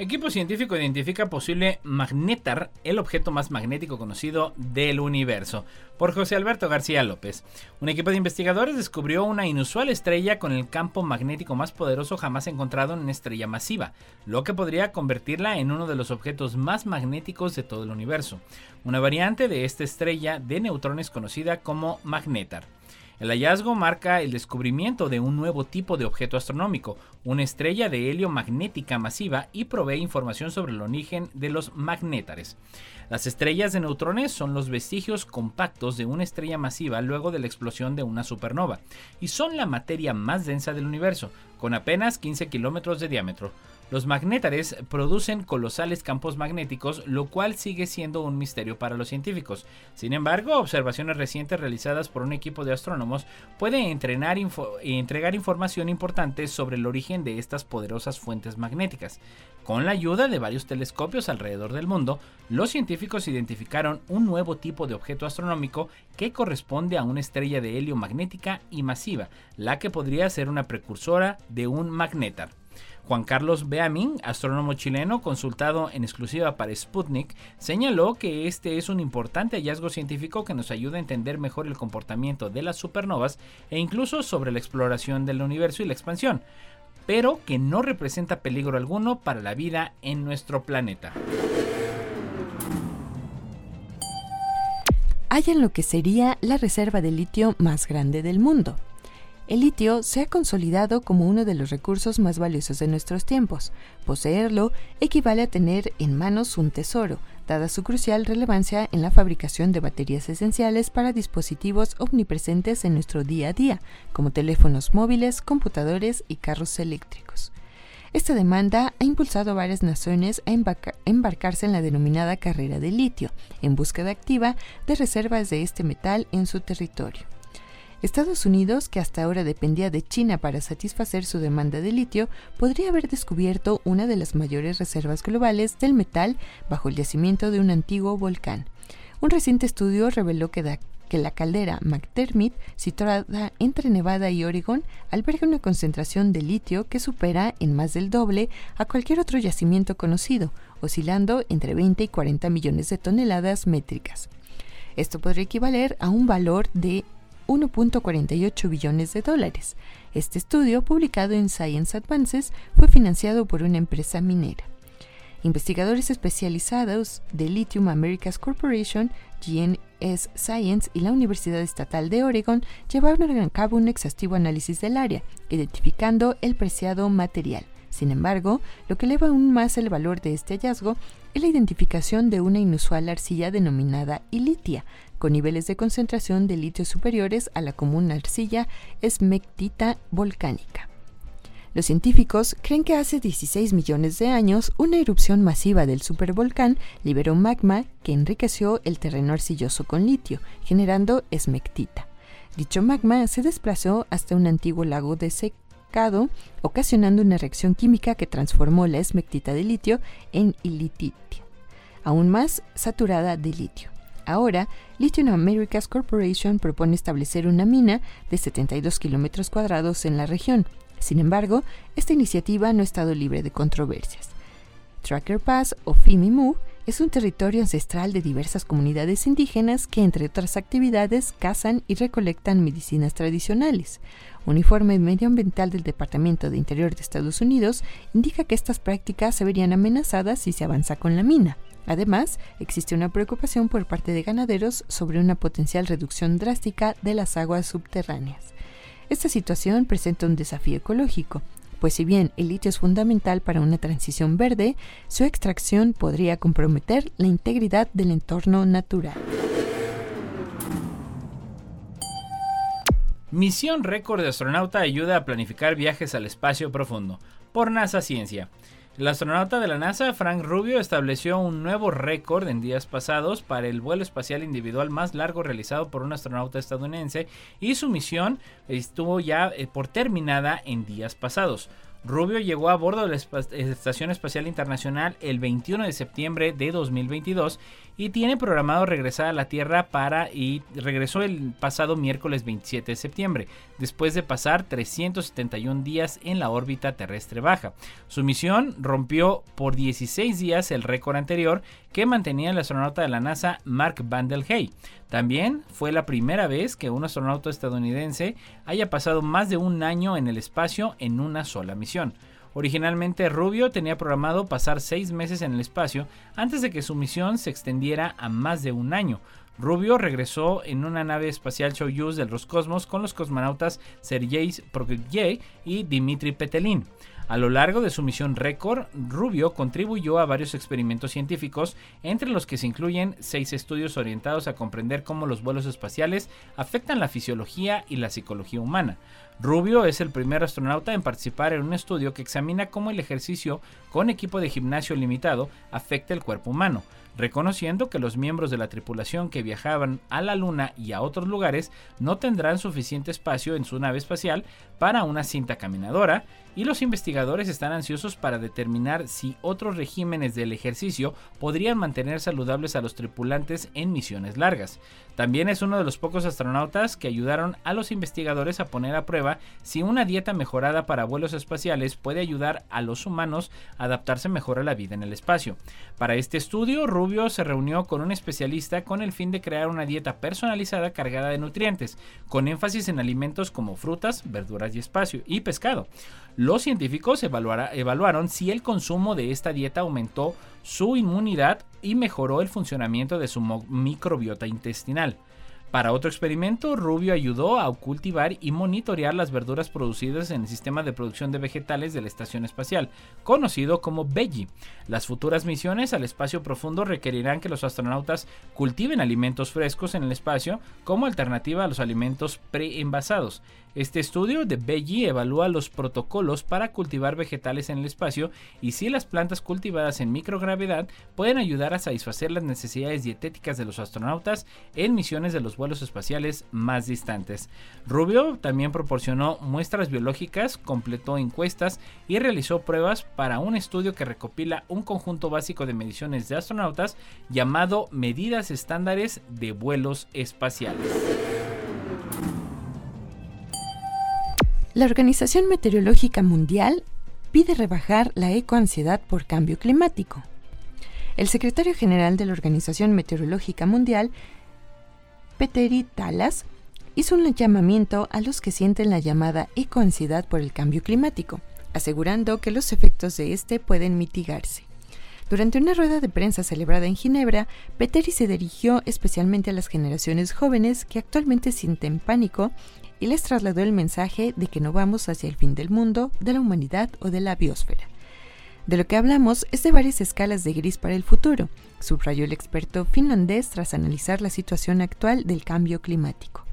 Equipo científico identifica posible magnetar, el objeto más magnético conocido del universo, por José Alberto García López. Un equipo de investigadores descubrió una inusual estrella con el campo magnético más poderoso jamás encontrado en una estrella masiva, lo que podría convertirla en uno de los objetos más magnéticos de todo el universo. Una variante de esta estrella de neutrones conocida como magnetar. El hallazgo marca el descubrimiento de un nuevo tipo de objeto astronómico, una estrella de helio magnética masiva y provee información sobre el origen de los magnétares. Las estrellas de neutrones son los vestigios compactos de una estrella masiva luego de la explosión de una supernova, y son la materia más densa del universo, con apenas 15 kilómetros de diámetro. Los magnétares producen colosales campos magnéticos, lo cual sigue siendo un misterio para los científicos. Sin embargo, observaciones recientes realizadas por un equipo de astrónomos pueden entrenar entregar información importante sobre el origen de estas poderosas fuentes magnéticas. Con la ayuda de varios telescopios alrededor del mundo, los científicos identificaron un nuevo tipo de objeto astronómico que corresponde a una estrella de helio magnética y masiva, la que podría ser una precursora de un magnetar. Juan Carlos Beamin, astrónomo chileno consultado en exclusiva para Sputnik, señaló que este es un importante hallazgo científico que nos ayuda a entender mejor el comportamiento de las supernovas e incluso sobre la exploración del universo y la expansión, pero que no representa peligro alguno para la vida en nuestro planeta. Hallan lo que sería la reserva de litio más grande del mundo. El litio se ha consolidado como uno de los recursos más valiosos de nuestros tiempos. Poseerlo equivale a tener en manos un tesoro, dada su crucial relevancia en la fabricación de baterías esenciales para dispositivos omnipresentes en nuestro día a día, como teléfonos móviles, computadores y carros eléctricos. Esta demanda ha impulsado a varias naciones a embarcarse en la denominada carrera del litio, en búsqueda activa de reservas de este metal en su territorio. Estados Unidos, que hasta ahora dependía de China para satisfacer su demanda de litio, podría haber descubierto una de las mayores reservas globales del metal bajo el yacimiento de un antiguo volcán. Un reciente estudio reveló que, la caldera McDermott, situada entre Nevada y Oregon, alberga una concentración de litio que supera en más del doble a cualquier otro yacimiento conocido, oscilando entre 20 y 40 millones de toneladas métricas. Esto podría equivaler a un valor de 1.48 billones de dólares. Este estudio, publicado en Science Advances, fue financiado por una empresa minera. Investigadores especializados de Lithium Americas Corporation, GNS Science y la Universidad Estatal de Oregon llevaron a cabo un exhaustivo análisis del área, identificando el preciado material. Sin embargo, lo que eleva aún más el valor de este hallazgo es la identificación de una inusual arcilla denominada ilitia, con niveles de concentración de litio superiores a la común arcilla esmectita volcánica. Los científicos creen que hace 16 millones de años una erupción masiva del supervolcán liberó magma que enriqueció el terreno arcilloso con litio, generando esmectita. Dicho magma se desplazó hasta un antiguo lago desecado, ocasionando una reacción química que transformó la esmectita de litio en ilititia, aún más saturada de litio. Ahora, Lithium Americas Corporation propone establecer una mina de 72 kilómetros cuadrados en la región. Sin embargo, esta iniciativa no ha estado libre de controversias. Tracker Pass o Fimimu es un territorio ancestral de diversas comunidades indígenas que, entre otras actividades, cazan y recolectan medicinas tradicionales. Un informe medioambiental del Departamento de Interior de Estados Unidos indica que estas prácticas se verían amenazadas si se avanza con la mina. Además, existe una preocupación por parte de ganaderos sobre una potencial reducción drástica de las aguas subterráneas. Esta situación presenta un desafío ecológico, pues si bien el litio es fundamental para una transición verde, su extracción podría comprometer la integridad del entorno natural. Misión récord de astronauta ayuda a planificar viajes al espacio profundo por NASA Ciencia. El astronauta de la NASA, Frank Rubio, estableció un nuevo récord en días pasados para el vuelo espacial individual más largo realizado por un astronauta estadounidense y su misión estuvo ya eh, por terminada en días pasados. Rubio llegó a bordo de la Estación Espacial Internacional el 21 de septiembre de 2022 y tiene programado regresar a la Tierra para y regresó el pasado miércoles 27 de septiembre, después de pasar 371 días en la órbita terrestre baja. Su misión rompió por 16 días el récord anterior que mantenía el astronauta de la NASA Mark Van der Hey. También fue la primera vez que un astronauta estadounidense haya pasado más de un año en el espacio en una sola misión. Originalmente Rubio tenía programado pasar seis meses en el espacio antes de que su misión se extendiera a más de un año. Rubio regresó en una nave espacial Soyuz del Roscosmos con los cosmonautas Sergei Prokofiev y Dmitry Petelin. A lo largo de su misión récord, Rubio contribuyó a varios experimentos científicos, entre los que se incluyen seis estudios orientados a comprender cómo los vuelos espaciales afectan la fisiología y la psicología humana. Rubio es el primer astronauta en participar en un estudio que examina cómo el ejercicio con equipo de gimnasio limitado afecta el cuerpo humano reconociendo que los miembros de la tripulación que viajaban a la Luna y a otros lugares no tendrán suficiente espacio en su nave espacial para una cinta caminadora, y los investigadores están ansiosos para determinar si otros regímenes del ejercicio podrían mantener saludables a los tripulantes en misiones largas. También es uno de los pocos astronautas que ayudaron a los investigadores a poner a prueba si una dieta mejorada para vuelos espaciales puede ayudar a los humanos a adaptarse mejor a la vida en el espacio. Para este estudio, Se reunió con un especialista con el fin de crear una dieta personalizada cargada de nutrientes, con énfasis en alimentos como frutas, verduras y espacio y pescado. Los científicos evaluaron si el consumo de esta dieta aumentó su inmunidad y mejoró el funcionamiento de su microbiota intestinal. Para otro experimento, Rubio ayudó a cultivar y monitorear las verduras producidas en el sistema de producción de vegetales de la Estación Espacial, conocido como BEGI. Las futuras misiones al espacio profundo requerirán que los astronautas cultiven alimentos frescos en el espacio como alternativa a los alimentos preenvasados. Este estudio de Belli evalúa los protocolos para cultivar vegetales en el espacio y si las plantas cultivadas en microgravedad pueden ayudar a satisfacer las necesidades dietéticas de los astronautas en misiones de los vuelos espaciales más distantes. Rubio también proporcionó muestras biológicas, completó encuestas y realizó pruebas para un estudio que recopila un conjunto básico de mediciones de astronautas llamado Medidas Estándares de Vuelos Espaciales. La Organización Meteorológica Mundial pide rebajar la ecoansiedad por cambio climático. El secretario general de la Organización Meteorológica Mundial, Peteri Talas, hizo un llamamiento a los que sienten la llamada ecoansiedad por el cambio climático, asegurando que los efectos de este pueden mitigarse. Durante una rueda de prensa celebrada en Ginebra, Peteri se dirigió especialmente a las generaciones jóvenes que actualmente sienten pánico y les trasladó el mensaje de que no vamos hacia el fin del mundo, de la humanidad o de la biosfera. De lo que hablamos es de varias escalas de gris para el futuro, subrayó el experto finlandés tras analizar la situación actual del cambio climático.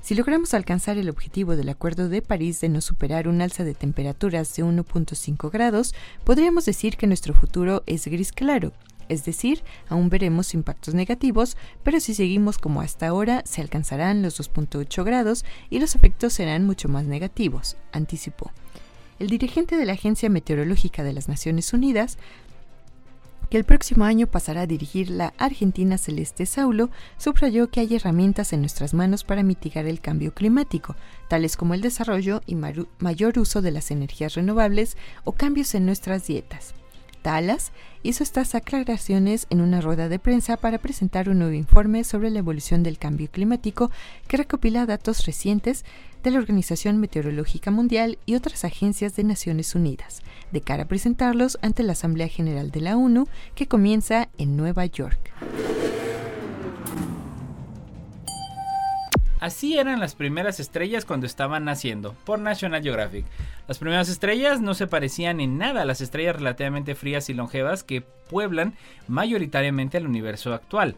Si logramos alcanzar el objetivo del Acuerdo de París de no superar un alza de temperaturas de 1.5 grados, podríamos decir que nuestro futuro es gris claro, es decir, aún veremos impactos negativos, pero si seguimos como hasta ahora, se alcanzarán los 2.8 grados y los efectos serán mucho más negativos, anticipó. El dirigente de la Agencia Meteorológica de las Naciones Unidas, que el próximo año pasará a dirigir la Argentina Celeste Saulo, subrayó que hay herramientas en nuestras manos para mitigar el cambio climático, tales como el desarrollo y mayor uso de las energías renovables o cambios en nuestras dietas. Dallas hizo estas aclaraciones en una rueda de prensa para presentar un nuevo informe sobre la evolución del cambio climático que recopila datos recientes de la Organización Meteorológica Mundial y otras agencias de Naciones Unidas, de cara a presentarlos ante la Asamblea General de la ONU que comienza en Nueva York. Así eran las primeras estrellas cuando estaban naciendo, por National Geographic. Las primeras estrellas no se parecían en nada a las estrellas relativamente frías y longevas que pueblan mayoritariamente el universo actual.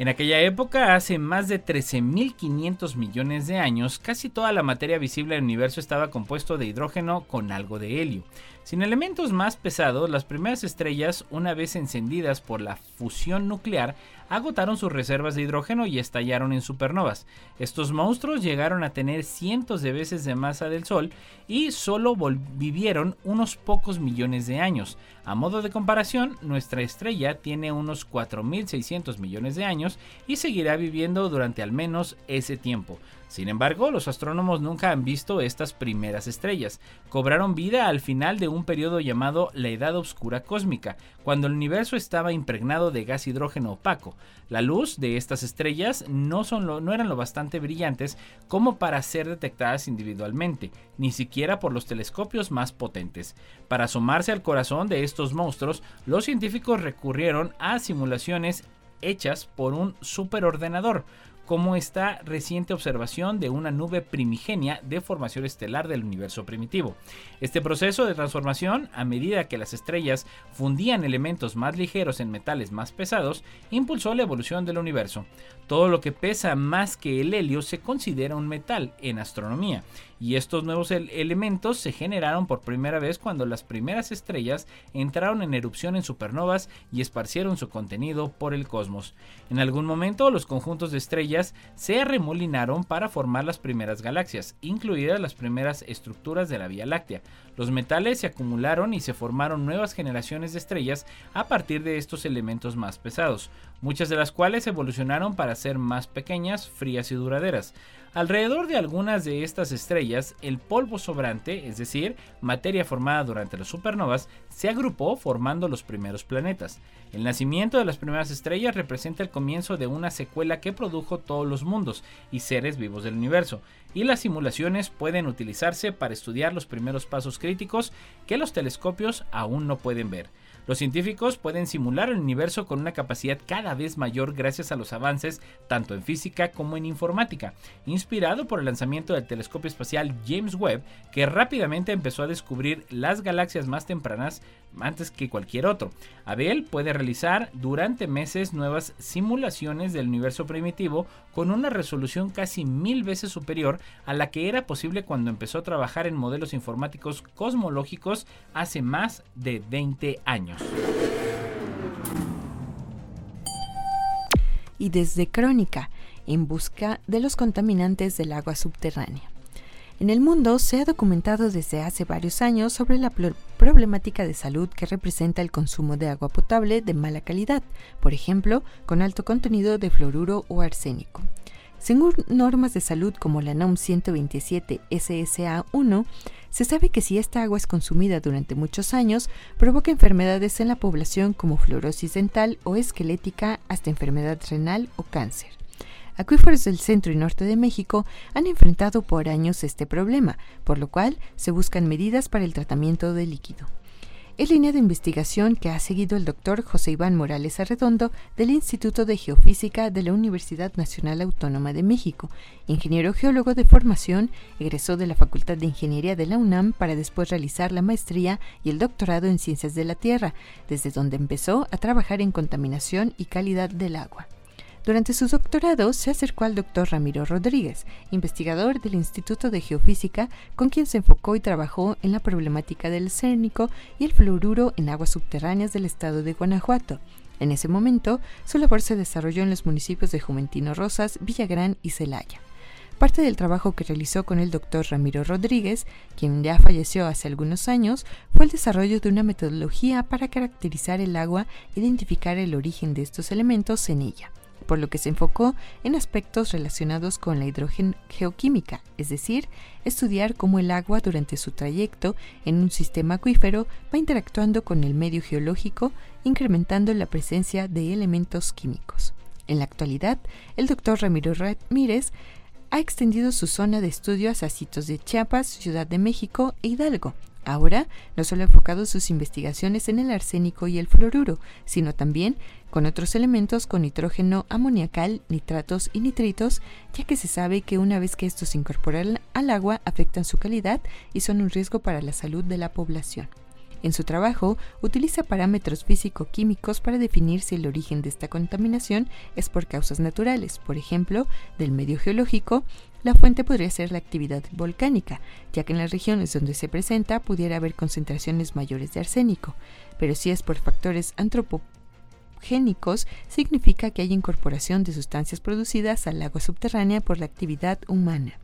En aquella época, hace más de 13.500 millones de años, casi toda la materia visible del universo estaba compuesto de hidrógeno con algo de helio. Sin elementos más pesados, las primeras estrellas, una vez encendidas por la fusión nuclear, agotaron sus reservas de hidrógeno y estallaron en supernovas. Estos monstruos llegaron a tener cientos de veces de masa del Sol y solo vivieron unos pocos millones de años. A modo de comparación, nuestra estrella tiene unos 4.600 millones de años y seguirá viviendo durante al menos ese tiempo. Sin embargo, los astrónomos nunca han visto estas primeras estrellas. Cobraron vida al final de un periodo llamado la Edad Oscura Cósmica, cuando el universo estaba impregnado de gas hidrógeno opaco. La luz de estas estrellas no, no eran lo bastante brillantes como para ser detectadas individualmente, ni siquiera por los telescopios más potentes. Para asomarse al corazón de estos monstruos, los científicos recurrieron a simulaciones hechas por un superordenador, como esta reciente observación de una nube primigenia de formación estelar del universo primitivo. Este proceso de transformación, a medida que las estrellas fundían elementos más ligeros en metales más pesados, impulsó la evolución del universo. Todo lo que pesa más que el helio se considera un metal en astronomía, y estos nuevos elementos se generaron por primera vez cuando las primeras estrellas entraron en erupción en supernovas y esparcieron su contenido por el cosmos. En algún momento los conjuntos de estrellas se remolinaron para formar las primeras galaxias, incluidas las primeras estructuras de la Vía Láctea. Los metales se acumularon y se formaron nuevas generaciones de estrellas a partir de estos elementos más pesados, muchas de las cuales evolucionaron para ser más pequeñas, frías y duraderas. Alrededor de algunas de estas estrellas, el polvo sobrante, es decir, materia formada durante las supernovas, se agrupó formando los primeros planetas. El nacimiento de las primeras estrellas representa el comienzo de una secuela que produjo todos los mundos y seres vivos del universo, y las simulaciones pueden utilizarse para estudiar los primeros pasos críticos que los telescopios aún no pueden ver. Los científicos pueden simular el universo con una capacidad cada vez mayor gracias a los avances tanto en física como en informática, inspirado por el lanzamiento del telescopio espacial James Webb, que rápidamente empezó a descubrir las galaxias más tempranas antes que cualquier otro. Abel puede realizar durante meses nuevas simulaciones del universo primitivo con una resolución casi mil veces superior a la que era posible cuando empezó a trabajar en modelos informáticos cosmológicos hace más de 20 años. Y desde Crónica, en busca de los contaminantes del agua subterránea. En el mundo se ha documentado desde hace varios años sobre la problemática de salud que representa el consumo de agua potable de mala calidad, por ejemplo, con alto contenido de fluoruro o arsénico. Según normas de salud como la NOM 127 SSA1, se sabe que si esta agua es consumida durante muchos años, provoca enfermedades en la población como fluorosis dental o esquelética hasta enfermedad renal o cáncer. Acuíferos del centro y norte de México han enfrentado por años este problema, por lo cual se buscan medidas para el tratamiento del líquido. Es línea de investigación que ha seguido el doctor José Iván Morales Arredondo del Instituto de Geofísica de la Universidad Nacional Autónoma de México, ingeniero geólogo de formación, egresó de la Facultad de Ingeniería de la UNAM para después realizar la maestría y el doctorado en Ciencias de la Tierra, desde donde empezó a trabajar en contaminación y calidad del agua. Durante su doctorado se acercó al doctor Ramiro Rodríguez, investigador del Instituto de Geofísica, con quien se enfocó y trabajó en la problemática del cérnico y el fluoruro en aguas subterráneas del estado de Guanajuato. En ese momento, su labor se desarrolló en los municipios de Juventino Rosas, Villagrán y Celaya. Parte del trabajo que realizó con el doctor Ramiro Rodríguez, quien ya falleció hace algunos años, fue el desarrollo de una metodología para caracterizar el agua e identificar el origen de estos elementos en ella por lo que se enfocó en aspectos relacionados con la hidrogeoquímica, es decir, estudiar cómo el agua durante su trayecto en un sistema acuífero va interactuando con el medio geológico, incrementando la presencia de elementos químicos. En la actualidad, el doctor Ramiro Ramírez ha extendido su zona de estudio hacia sitios de Chiapas, Ciudad de México e Hidalgo, Ahora no solo ha enfocado sus investigaciones en el arsénico y el fluoruro, sino también con otros elementos con nitrógeno amoniacal, nitratos y nitritos, ya que se sabe que una vez que estos se incorporan al agua afectan su calidad y son un riesgo para la salud de la población. En su trabajo, utiliza parámetros físico-químicos para definir si el origen de esta contaminación es por causas naturales, por ejemplo, del medio geológico, la fuente podría ser la actividad volcánica, ya que en las regiones donde se presenta pudiera haber concentraciones mayores de arsénico, pero si es por factores antropogénicos, significa que hay incorporación de sustancias producidas al agua subterránea por la actividad humana.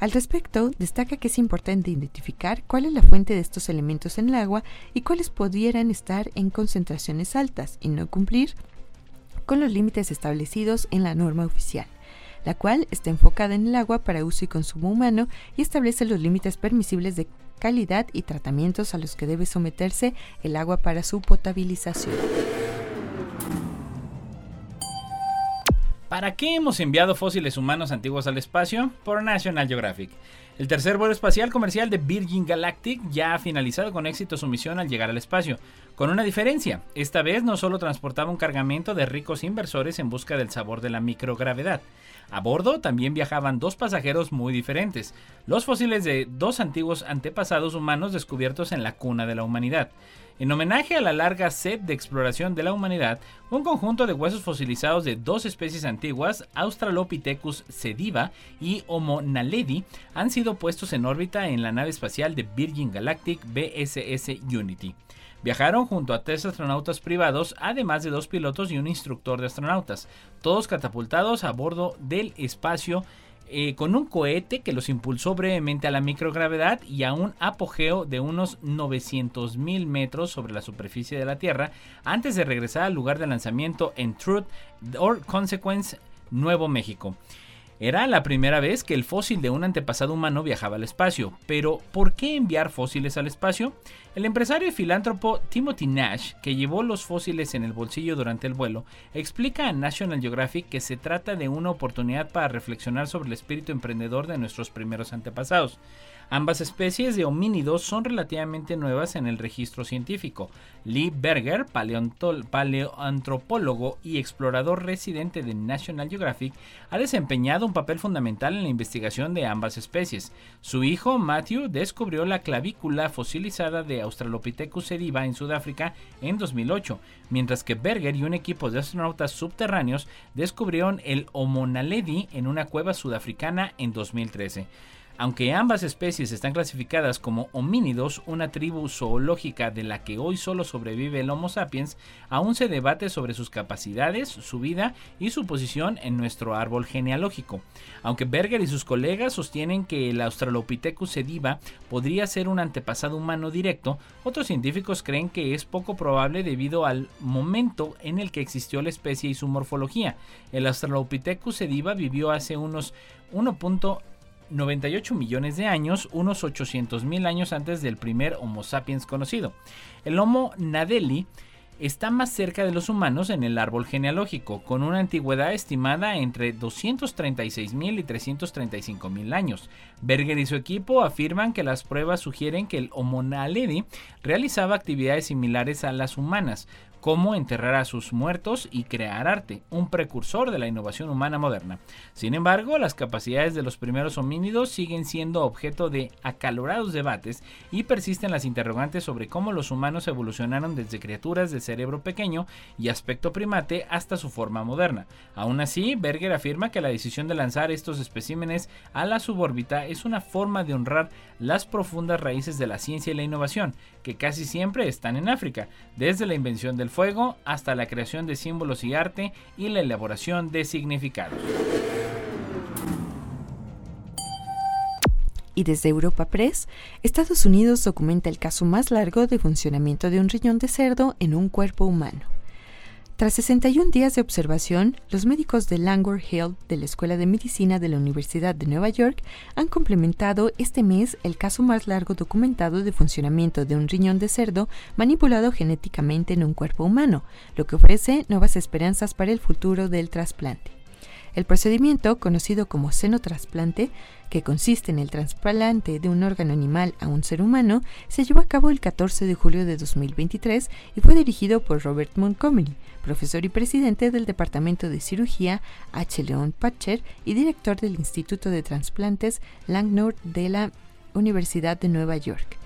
Al respecto, destaca que es importante identificar cuál es la fuente de estos elementos en el agua y cuáles pudieran estar en concentraciones altas y no cumplir con los límites establecidos en la norma oficial, la cual está enfocada en el agua para uso y consumo humano y establece los límites permisibles de calidad y tratamientos a los que debe someterse el agua para su potabilización. ¿Para qué hemos enviado fósiles humanos antiguos al espacio? Por National Geographic. El tercer vuelo espacial comercial de Virgin Galactic ya ha finalizado con éxito su misión al llegar al espacio, con una diferencia. Esta vez no solo transportaba un cargamento de ricos inversores en busca del sabor de la microgravedad. A bordo también viajaban dos pasajeros muy diferentes, los fósiles de dos antiguos antepasados humanos descubiertos en la cuna de la humanidad. En homenaje a la larga sed de exploración de la humanidad, un conjunto de huesos fosilizados de dos especies antiguas, Australopithecus sediva y Homo naledi, han sido puestos en órbita en la nave espacial de Virgin Galactic BSS Unity. Viajaron junto a tres astronautas privados, además de dos pilotos y un instructor de astronautas, todos catapultados a bordo del espacio eh, con un cohete que los impulsó brevemente a la microgravedad y a un apogeo de unos 900 mil metros sobre la superficie de la Tierra antes de regresar al lugar de lanzamiento en Truth or Consequence, Nuevo México. Era la primera vez que el fósil de un antepasado humano viajaba al espacio, pero ¿por qué enviar fósiles al espacio? El empresario y filántropo Timothy Nash, que llevó los fósiles en el bolsillo durante el vuelo, explica a National Geographic que se trata de una oportunidad para reflexionar sobre el espíritu emprendedor de nuestros primeros antepasados. Ambas especies de homínidos son relativamente nuevas en el registro científico. Lee Berger, paleoantropólogo y explorador residente de National Geographic, ha desempeñado un papel fundamental en la investigación de ambas especies. Su hijo Matthew descubrió la clavícula fosilizada de Australopithecus sediva en Sudáfrica en 2008, mientras que Berger y un equipo de astronautas subterráneos descubrieron el Homo naledi en una cueva sudafricana en 2013. Aunque ambas especies están clasificadas como homínidos, una tribu zoológica de la que hoy solo sobrevive el Homo sapiens, aún se debate sobre sus capacidades, su vida y su posición en nuestro árbol genealógico. Aunque Berger y sus colegas sostienen que el Australopithecus sediva podría ser un antepasado humano directo, otros científicos creen que es poco probable debido al momento en el que existió la especie y su morfología. El Australopithecus sediva vivió hace unos 1. 98 millones de años, unos 800 mil años antes del primer Homo sapiens conocido. El Homo nadeli está más cerca de los humanos en el árbol genealógico, con una antigüedad estimada entre 236 mil y 335 mil años. Berger y su equipo afirman que las pruebas sugieren que el Homo naledi realizaba actividades similares a las humanas, cómo enterrar a sus muertos y crear arte, un precursor de la innovación humana moderna. Sin embargo, las capacidades de los primeros homínidos siguen siendo objeto de acalorados debates y persisten las interrogantes sobre cómo los humanos evolucionaron desde criaturas de cerebro pequeño y aspecto primate hasta su forma moderna. Aún así, Berger afirma que la decisión de lanzar estos especímenes a la subórbita es una forma de honrar las profundas raíces de la ciencia y la innovación, que casi siempre están en África, desde la invención del fuego hasta la creación de símbolos y arte y la elaboración de significados. Y desde Europa Press, Estados Unidos documenta el caso más largo de funcionamiento de un riñón de cerdo en un cuerpo humano. Tras 61 días de observación, los médicos de Langor Health de la Escuela de Medicina de la Universidad de Nueva York han complementado este mes el caso más largo documentado de funcionamiento de un riñón de cerdo manipulado genéticamente en un cuerpo humano, lo que ofrece nuevas esperanzas para el futuro del trasplante. El procedimiento, conocido como senotrasplante, que consiste en el trasplante de un órgano animal a un ser humano, se llevó a cabo el 14 de julio de 2023 y fue dirigido por Robert Montgomery, profesor y presidente del Departamento de Cirugía H. Leon Patcher y director del Instituto de Trasplantes Langnor de la Universidad de Nueva York.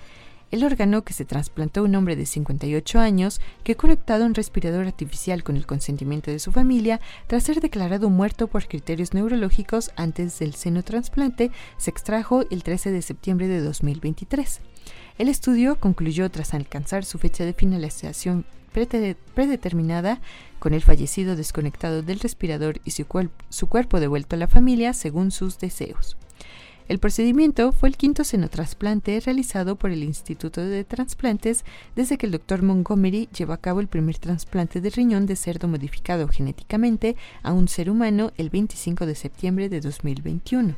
el órgano que se trasplantó a un hombre de 58 años que conectado a un respirador artificial con el consentimiento de su familia, tras ser declarado muerto por criterios neurológicos antes del seno trasplante, se extrajo el 13 de septiembre de 2023. El estudio concluyó tras alcanzar su fecha de finalización predeterminada con el fallecido desconectado del respirador y su, cuerpo devuelto a la familia según sus deseos. El procedimiento fue el quinto senotrasplante realizado por el Instituto de Transplantes desde que el Dr. Montgomery llevó a cabo el primer trasplante de riñón de cerdo modificado genéticamente a un ser humano el 25 de septiembre de 2021.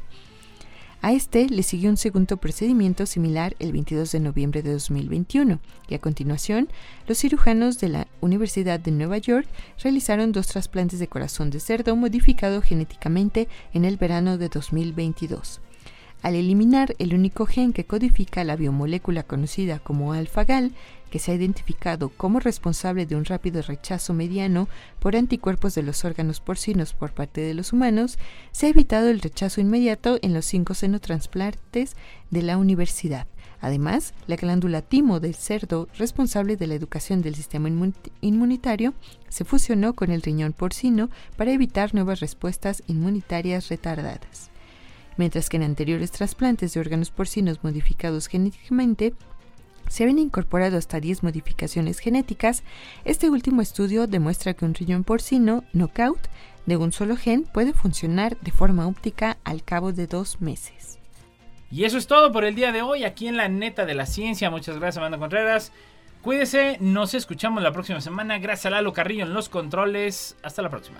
A este le siguió un segundo procedimiento similar el 22 de noviembre de 2021 y a continuación los cirujanos de la Universidad de Nueva York realizaron dos trasplantes de corazón de cerdo modificado genéticamente en el verano de 2022 al eliminar el único gen que codifica la biomolécula conocida como alfa-gal, que se ha identificado como responsable de un rápido rechazo mediano por anticuerpos de los órganos porcinos por parte de los humanos, se ha evitado el rechazo inmediato en los cinco senotransplantes de la universidad. Además, la glándula timo del cerdo, responsable de la educación del sistema inmunitario, se fusionó con el riñón porcino para evitar nuevas respuestas inmunitarias retardadas mientras que en anteriores trasplantes de órganos porcinos modificados genéticamente se habían incorporado hasta 10 modificaciones genéticas, este último estudio demuestra que un riñón porcino knockout de un solo gen puede funcionar de forma óptica al cabo de dos meses. Y eso es todo por el día de hoy aquí en la neta de la ciencia. Muchas gracias, Amanda Contreras. Cuídese, nos escuchamos la próxima semana. Gracias a Lalo Carrillo en los controles. Hasta la próxima.